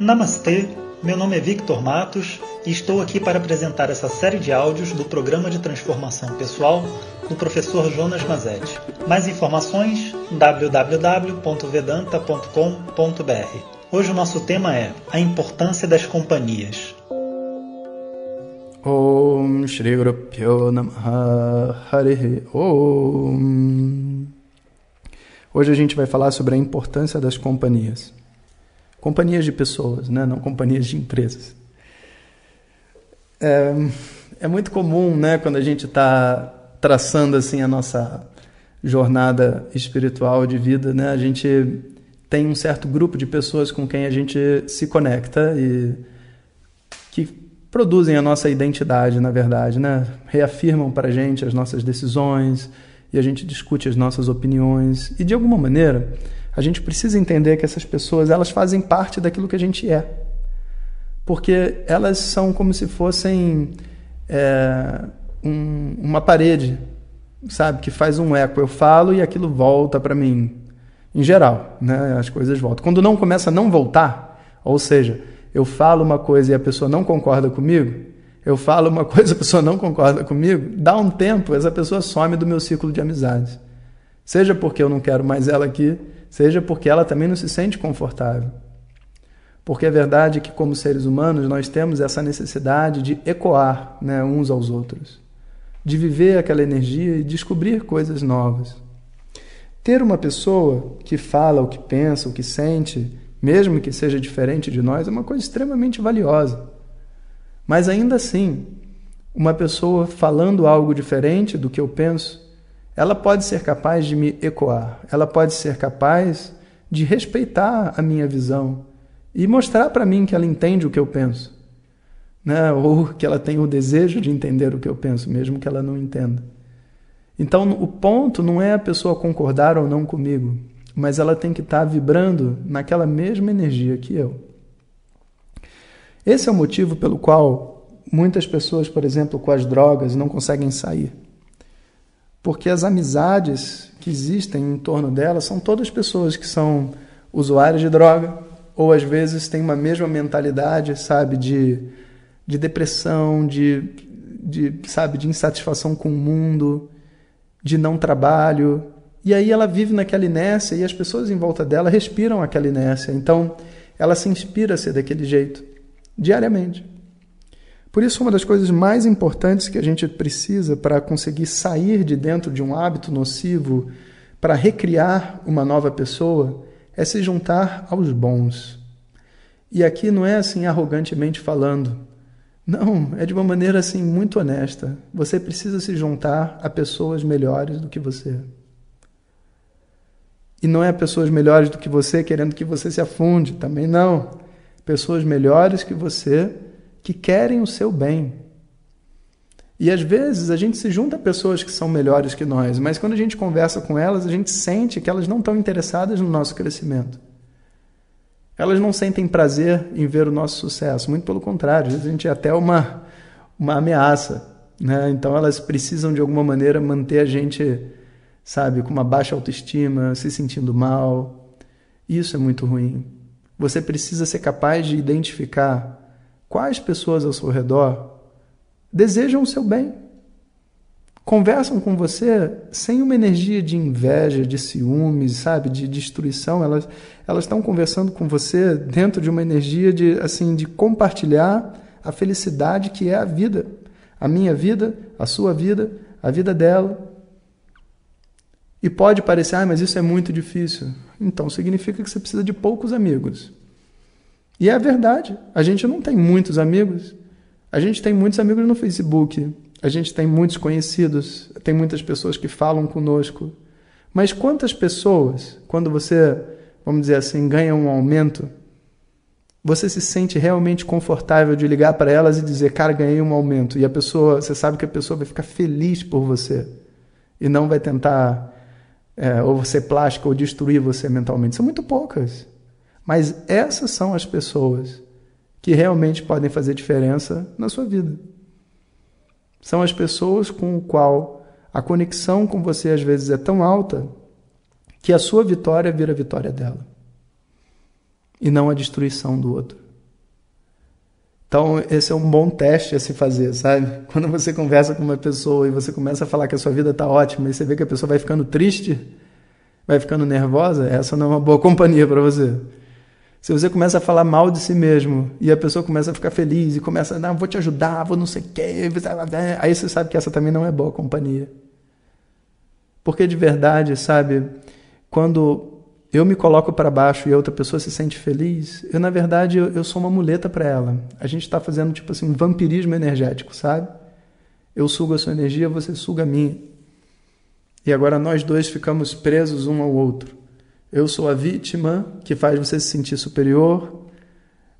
Namastê, meu nome é Victor Matos e estou aqui para apresentar essa série de áudios do programa de transformação pessoal do professor Jonas Mazetti. Mais informações www.vedanta.com.br. Hoje o nosso tema é a importância das companhias. Om Shri Guru Namaha Harihi Om Hoje a gente vai falar sobre a importância das companhias. Companhias de pessoas, né? não companhias de empresas. É, é muito comum, né, quando a gente está traçando assim a nossa jornada espiritual de vida, né, a gente tem um certo grupo de pessoas com quem a gente se conecta e que produzem a nossa identidade, na verdade, né, reafirmam para a gente as nossas decisões e a gente discute as nossas opiniões e de alguma maneira a gente precisa entender que essas pessoas elas fazem parte daquilo que a gente é. Porque elas são como se fossem é, um, uma parede, sabe, que faz um eco. Eu falo e aquilo volta para mim. Em geral, né, as coisas voltam. Quando não começa a não voltar, ou seja, eu falo uma coisa e a pessoa não concorda comigo, eu falo uma coisa e a pessoa não concorda comigo, dá um tempo, essa pessoa some do meu ciclo de amizades. Seja porque eu não quero mais ela aqui, seja porque ela também não se sente confortável. Porque é verdade que, como seres humanos, nós temos essa necessidade de ecoar né, uns aos outros, de viver aquela energia e descobrir coisas novas. Ter uma pessoa que fala o que pensa, o que sente, mesmo que seja diferente de nós, é uma coisa extremamente valiosa. Mas ainda assim, uma pessoa falando algo diferente do que eu penso, ela pode ser capaz de me ecoar, ela pode ser capaz de respeitar a minha visão e mostrar para mim que ela entende o que eu penso, né? ou que ela tem o desejo de entender o que eu penso, mesmo que ela não entenda. Então, o ponto não é a pessoa concordar ou não comigo, mas ela tem que estar tá vibrando naquela mesma energia que eu. Esse é o motivo pelo qual muitas pessoas, por exemplo, com as drogas, não conseguem sair porque as amizades que existem em torno dela são todas pessoas que são usuárias de droga ou às vezes têm uma mesma mentalidade, sabe, de, de depressão, de, de, sabe, de insatisfação com o mundo, de não trabalho. E aí ela vive naquela inércia e as pessoas em volta dela respiram aquela inércia. Então ela se inspira a ser daquele jeito, diariamente. Por isso, uma das coisas mais importantes que a gente precisa para conseguir sair de dentro de um hábito nocivo, para recriar uma nova pessoa, é se juntar aos bons. E aqui não é assim arrogantemente falando. Não, é de uma maneira assim muito honesta. Você precisa se juntar a pessoas melhores do que você. E não é pessoas melhores do que você querendo que você se afunde, também não. Pessoas melhores que você que querem o seu bem. E às vezes a gente se junta a pessoas que são melhores que nós, mas quando a gente conversa com elas, a gente sente que elas não estão interessadas no nosso crescimento. Elas não sentem prazer em ver o nosso sucesso, muito pelo contrário, às vezes a gente é até uma, uma ameaça. Né? Então elas precisam de alguma maneira manter a gente, sabe, com uma baixa autoestima, se sentindo mal. Isso é muito ruim. Você precisa ser capaz de identificar Quais pessoas ao seu redor desejam o seu bem? Conversam com você sem uma energia de inveja, de ciúmes, sabe, de destruição. Elas elas estão conversando com você dentro de uma energia de assim de compartilhar a felicidade que é a vida, a minha vida, a sua vida, a vida dela. E pode parecer, ah, mas isso é muito difícil. Então significa que você precisa de poucos amigos. E é verdade. A gente não tem muitos amigos. A gente tem muitos amigos no Facebook. A gente tem muitos conhecidos. Tem muitas pessoas que falam conosco. Mas quantas pessoas, quando você, vamos dizer assim, ganha um aumento, você se sente realmente confortável de ligar para elas e dizer, cara, ganhei um aumento. E a pessoa, você sabe que a pessoa vai ficar feliz por você. E não vai tentar é, ou ser plástica ou destruir você mentalmente. São muito poucas. Mas essas são as pessoas que realmente podem fazer diferença na sua vida. São as pessoas com o qual a conexão com você às vezes é tão alta que a sua vitória vira a vitória dela. E não a destruição do outro. Então, esse é um bom teste a se fazer, sabe? Quando você conversa com uma pessoa e você começa a falar que a sua vida está ótima e você vê que a pessoa vai ficando triste, vai ficando nervosa, essa não é uma boa companhia para você. Se você começa a falar mal de si mesmo e a pessoa começa a ficar feliz e começa a, vou te ajudar, vou não sei o quê, aí você sabe que essa também não é boa companhia. Porque de verdade, sabe, quando eu me coloco para baixo e a outra pessoa se sente feliz, eu na verdade eu, eu sou uma muleta para ela. A gente está fazendo tipo assim um vampirismo energético, sabe? Eu sugo a sua energia, você suga a minha. E agora nós dois ficamos presos um ao outro. Eu sou a vítima que faz você se sentir superior,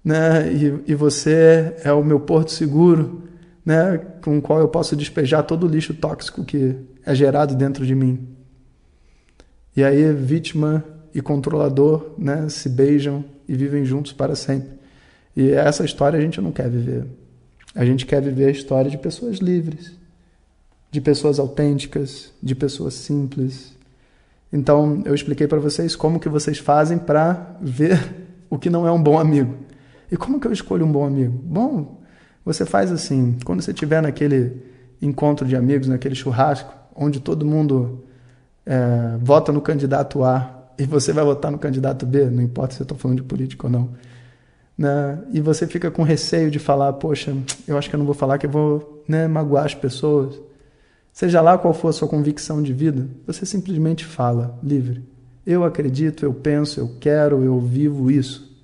né? E, e você é o meu porto seguro, né? Com o qual eu posso despejar todo o lixo tóxico que é gerado dentro de mim. E aí, vítima e controlador né, se beijam e vivem juntos para sempre. E essa história a gente não quer viver. A gente quer viver a história de pessoas livres, de pessoas autênticas, de pessoas simples. Então, eu expliquei para vocês como que vocês fazem para ver o que não é um bom amigo. E como que eu escolho um bom amigo? Bom, você faz assim, quando você estiver naquele encontro de amigos, naquele churrasco, onde todo mundo é, vota no candidato A e você vai votar no candidato B, não importa se eu estou falando de político ou não. Né? E você fica com receio de falar, poxa, eu acho que eu não vou falar que eu vou né, magoar as pessoas. Seja lá qual for a sua convicção de vida, você simplesmente fala, livre. Eu acredito, eu penso, eu quero, eu vivo isso.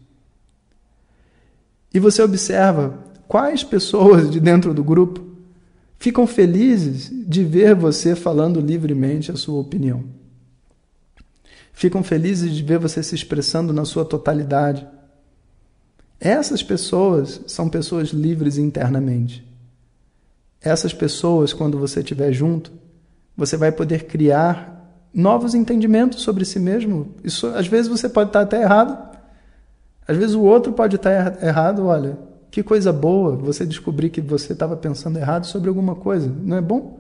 E você observa quais pessoas de dentro do grupo ficam felizes de ver você falando livremente a sua opinião ficam felizes de ver você se expressando na sua totalidade. Essas pessoas são pessoas livres internamente. Essas pessoas, quando você estiver junto, você vai poder criar novos entendimentos sobre si mesmo. Isso, às vezes você pode estar até errado. Às vezes o outro pode estar errado. Olha, que coisa boa você descobrir que você estava pensando errado sobre alguma coisa. Não é bom?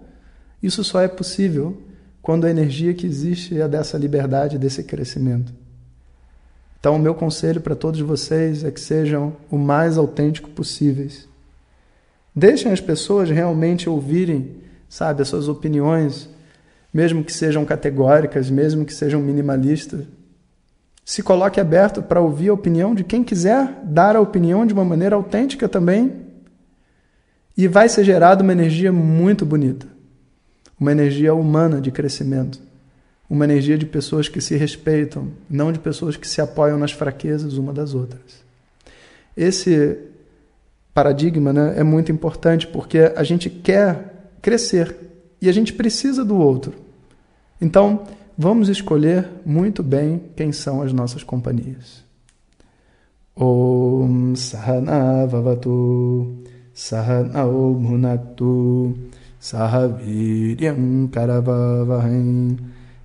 Isso só é possível quando a energia que existe é dessa liberdade, desse crescimento. Então, o meu conselho para todos vocês é que sejam o mais autêntico possíveis. Deixem as pessoas realmente ouvirem, sabe, as suas opiniões, mesmo que sejam categóricas, mesmo que sejam minimalistas. Se coloque aberto para ouvir a opinião de quem quiser dar a opinião de uma maneira autêntica também. E vai ser gerada uma energia muito bonita uma energia humana de crescimento, uma energia de pessoas que se respeitam, não de pessoas que se apoiam nas fraquezas uma das outras. Esse paradigma né, é muito importante, porque a gente quer crescer e a gente precisa do outro. Então, vamos escolher muito bem quem são as nossas companhias. Om Sahana Vavatu Sahana Bhunaktu Sahaviryam Karavavahem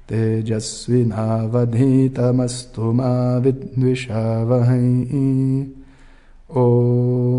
Tejasvinavadhitamastu Mavidvishavahem Om